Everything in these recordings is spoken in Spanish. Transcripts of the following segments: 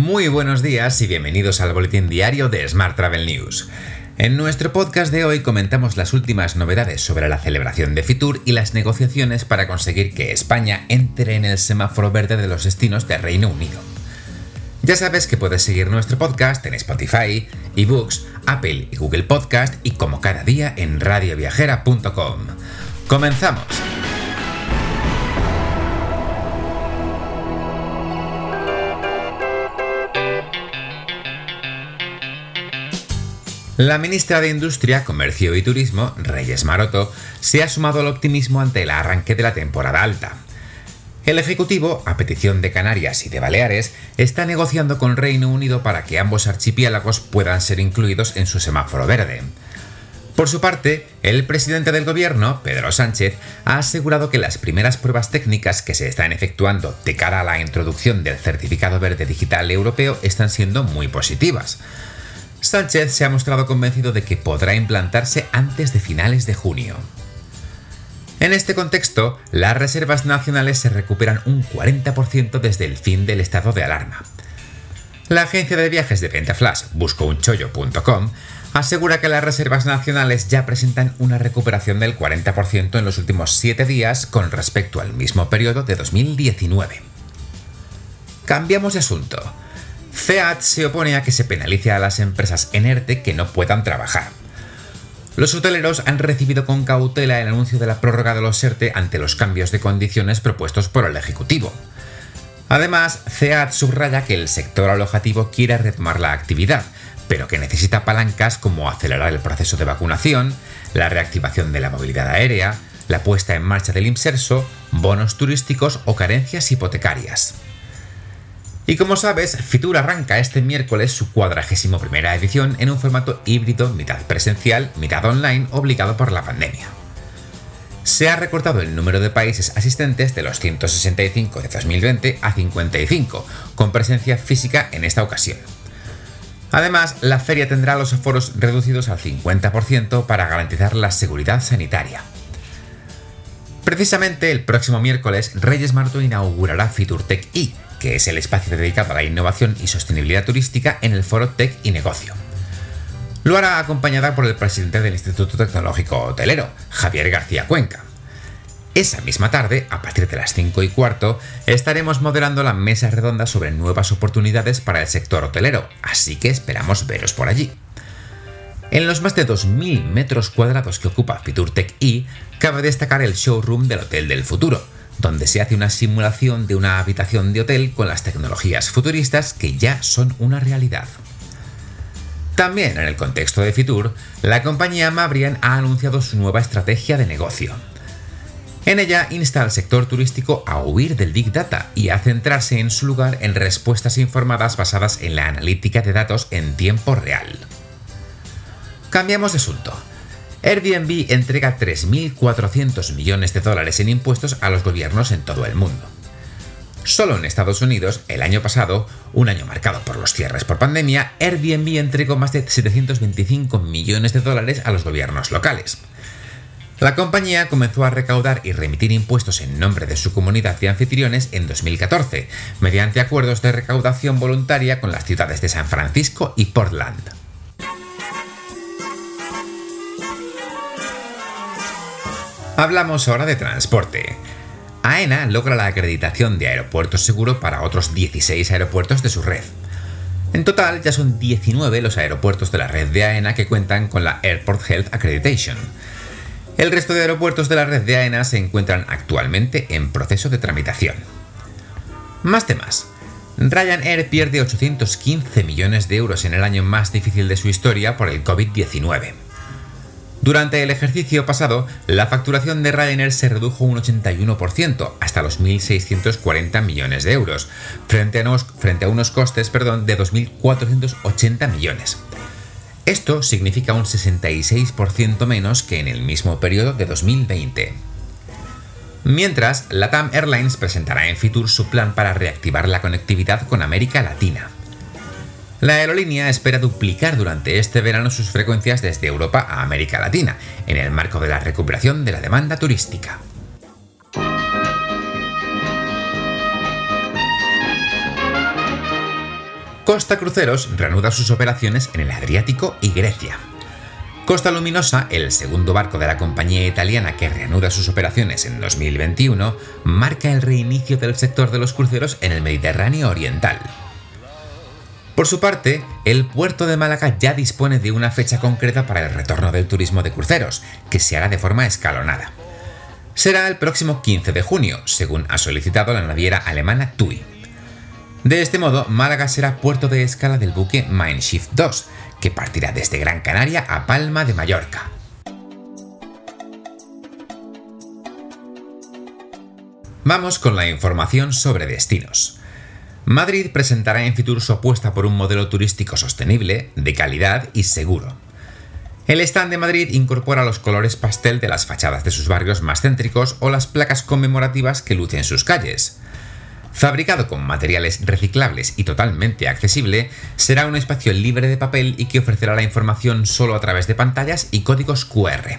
Muy buenos días y bienvenidos al boletín diario de Smart Travel News. En nuestro podcast de hoy comentamos las últimas novedades sobre la celebración de Fitur y las negociaciones para conseguir que España entre en el semáforo verde de los destinos de Reino Unido. Ya sabes que puedes seguir nuestro podcast en Spotify, eBooks, Apple y Google Podcast y como cada día en radioviajera.com. ¡Comenzamos! La ministra de Industria, Comercio y Turismo, Reyes Maroto, se ha sumado al optimismo ante el arranque de la temporada alta. El Ejecutivo, a petición de Canarias y de Baleares, está negociando con Reino Unido para que ambos archipiélagos puedan ser incluidos en su semáforo verde. Por su parte, el presidente del gobierno, Pedro Sánchez, ha asegurado que las primeras pruebas técnicas que se están efectuando de cara a la introducción del certificado verde digital europeo están siendo muy positivas. Sánchez se ha mostrado convencido de que podrá implantarse antes de finales de junio. En este contexto, las reservas nacionales se recuperan un 40% desde el fin del estado de alarma. La agencia de viajes de Pentaflash, buscounchollo.com, asegura que las reservas nacionales ya presentan una recuperación del 40% en los últimos 7 días con respecto al mismo periodo de 2019. Cambiamos de asunto. FEAT se opone a que se penalice a las empresas en ERTE que no puedan trabajar. Los hoteleros han recibido con cautela el anuncio de la prórroga de los ERTE ante los cambios de condiciones propuestos por el Ejecutivo. Además, CEAT subraya que el sector alojativo quiere retomar la actividad, pero que necesita palancas como acelerar el proceso de vacunación, la reactivación de la movilidad aérea, la puesta en marcha del IMSERSO, bonos turísticos o carencias hipotecarias. Y como sabes, Fitur arranca este miércoles su cuadragésimo primera edición en un formato híbrido, mitad presencial, mitad online, obligado por la pandemia. Se ha recortado el número de países asistentes de los 165 de 2020 a 55, con presencia física en esta ocasión. Además, la feria tendrá los aforos reducidos al 50% para garantizar la seguridad sanitaria. Precisamente el próximo miércoles, Reyes Marto inaugurará FiturTech E, que es el espacio dedicado a la innovación y sostenibilidad turística en el foro Tech y Negocio. Lo hará acompañada por el presidente del Instituto Tecnológico Hotelero, Javier García Cuenca. Esa misma tarde, a partir de las 5 y cuarto, estaremos moderando la mesa redonda sobre nuevas oportunidades para el sector hotelero, así que esperamos veros por allí. En los más de 2.000 metros cuadrados que ocupa FiturTech E, cabe destacar el showroom del Hotel del Futuro, donde se hace una simulación de una habitación de hotel con las tecnologías futuristas que ya son una realidad. También en el contexto de Fitur, la compañía Mabrian ha anunciado su nueva estrategia de negocio. En ella insta al sector turístico a huir del Big Data y a centrarse en su lugar en respuestas informadas basadas en la analítica de datos en tiempo real. Cambiamos de asunto. Airbnb entrega 3.400 millones de dólares en impuestos a los gobiernos en todo el mundo. Solo en Estados Unidos, el año pasado, un año marcado por los cierres por pandemia, Airbnb entregó más de 725 millones de dólares a los gobiernos locales. La compañía comenzó a recaudar y remitir impuestos en nombre de su comunidad de anfitriones en 2014, mediante acuerdos de recaudación voluntaria con las ciudades de San Francisco y Portland. Hablamos ahora de transporte. AENA logra la acreditación de aeropuerto seguro para otros 16 aeropuertos de su red. En total ya son 19 los aeropuertos de la red de AENA que cuentan con la Airport Health Accreditation. El resto de aeropuertos de la red de AENA se encuentran actualmente en proceso de tramitación. Más temas. Ryanair pierde 815 millones de euros en el año más difícil de su historia por el COVID-19. Durante el ejercicio pasado, la facturación de Ryanair se redujo un 81%, hasta los 1.640 millones de euros, frente a unos, costes perdón, de 2.480 millones. Esto significa un 66% menos que en el mismo periodo de 2020. Mientras, LATAM Airlines presentará en Fitur su plan para reactivar la conectividad con América Latina. La aerolínea espera duplicar durante este verano sus frecuencias desde Europa a América Latina, en el marco de la recuperación de la demanda turística. Costa Cruceros reanuda sus operaciones en el Adriático y Grecia. Costa Luminosa, el segundo barco de la compañía italiana que reanuda sus operaciones en 2021, marca el reinicio del sector de los cruceros en el Mediterráneo Oriental. Por su parte, el puerto de Málaga ya dispone de una fecha concreta para el retorno del turismo de cruceros, que se hará de forma escalonada. Será el próximo 15 de junio, según ha solicitado la naviera alemana TUI. De este modo, Málaga será puerto de escala del buque Mindshift 2, que partirá desde Gran Canaria a Palma de Mallorca. Vamos con la información sobre destinos. Madrid presentará en Fitur su apuesta por un modelo turístico sostenible, de calidad y seguro. El stand de Madrid incorpora los colores pastel de las fachadas de sus barrios más céntricos o las placas conmemorativas que lucen sus calles. Fabricado con materiales reciclables y totalmente accesible, será un espacio libre de papel y que ofrecerá la información solo a través de pantallas y códigos QR.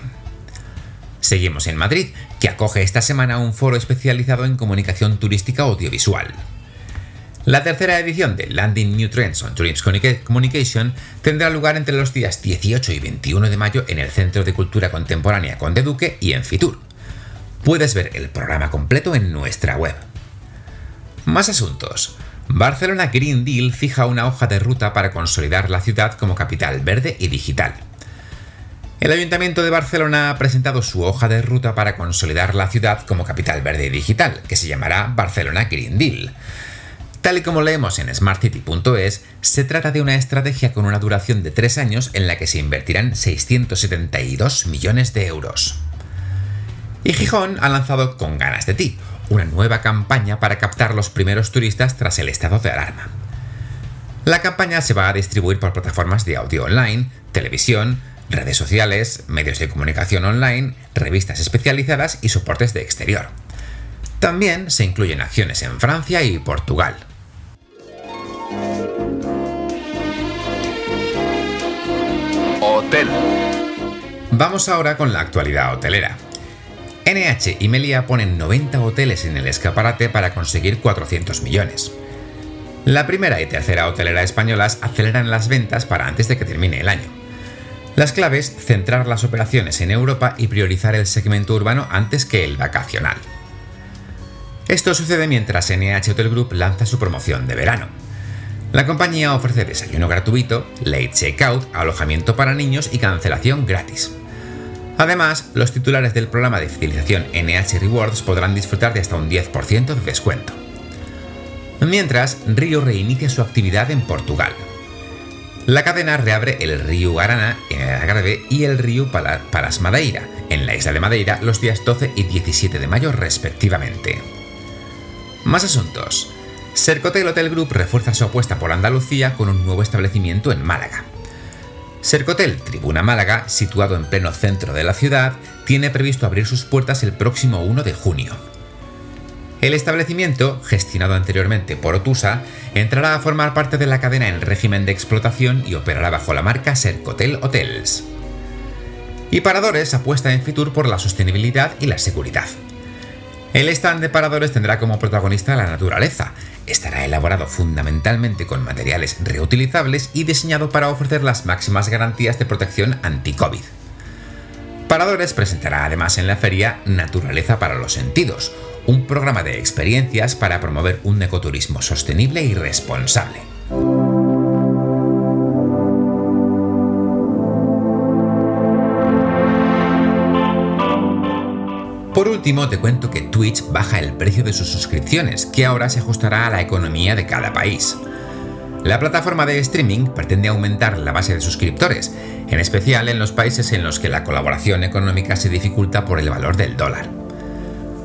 Seguimos en Madrid, que acoge esta semana un foro especializado en comunicación turística audiovisual. La tercera edición de Landing New Trends on Tourism Communication tendrá lugar entre los días 18 y 21 de mayo en el Centro de Cultura Contemporánea Conde Duque y en Fitur. Puedes ver el programa completo en nuestra web. Más asuntos. Barcelona Green Deal fija una hoja de ruta para consolidar la ciudad como capital verde y digital. El Ayuntamiento de Barcelona ha presentado su hoja de ruta para consolidar la ciudad como capital verde y digital, que se llamará Barcelona Green Deal. Tal y como leemos en smartcity.es, se trata de una estrategia con una duración de tres años en la que se invertirán 672 millones de euros. Y Gijón ha lanzado Con ganas de ti, una nueva campaña para captar los primeros turistas tras el estado de alarma. La campaña se va a distribuir por plataformas de audio online, televisión, redes sociales, medios de comunicación online, revistas especializadas y soportes de exterior. También se incluyen acciones en Francia y Portugal. Vamos ahora con la actualidad hotelera. NH y Melia ponen 90 hoteles en el escaparate para conseguir 400 millones. La primera y tercera hotelera españolas aceleran las ventas para antes de que termine el año. Las claves, centrar las operaciones en Europa y priorizar el segmento urbano antes que el vacacional. Esto sucede mientras NH Hotel Group lanza su promoción de verano. La compañía ofrece desayuno gratuito, late checkout, alojamiento para niños y cancelación gratis. Además, los titulares del programa de fidelización NH Rewards podrán disfrutar de hasta un 10% de descuento. Mientras, Río reinicia su actividad en Portugal. La cadena reabre el Río Arana en el Algarve y el Río Palas Madeira en la isla de Madeira los días 12 y 17 de mayo respectivamente. Más asuntos. Sercotel Hotel Group refuerza su apuesta por Andalucía con un nuevo establecimiento en Málaga. Sercotel Tribuna Málaga, situado en pleno centro de la ciudad, tiene previsto abrir sus puertas el próximo 1 de junio. El establecimiento, gestionado anteriormente por Otusa, entrará a formar parte de la cadena en régimen de explotación y operará bajo la marca Sercotel Hotels. Y Paradores apuesta en Fitur por la sostenibilidad y la seguridad. El stand de Paradores tendrá como protagonista la naturaleza, estará elaborado fundamentalmente con materiales reutilizables y diseñado para ofrecer las máximas garantías de protección anti-COVID. Paradores presentará además en la feria Naturaleza para los Sentidos, un programa de experiencias para promover un ecoturismo sostenible y responsable. Último, te cuento que Twitch baja el precio de sus suscripciones, que ahora se ajustará a la economía de cada país. La plataforma de streaming pretende aumentar la base de suscriptores, en especial en los países en los que la colaboración económica se dificulta por el valor del dólar.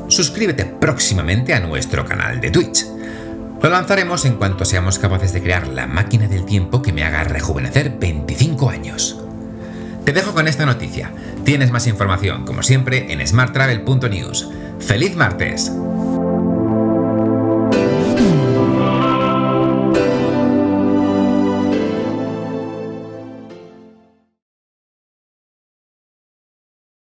Suscríbete próximamente a nuestro canal de Twitch. Lo lanzaremos en cuanto seamos capaces de crear la máquina del tiempo que me haga rejuvenecer 25 años. Te dejo con esta noticia. Tienes más información, como siempre, en smarttravel.news. ¡Feliz martes!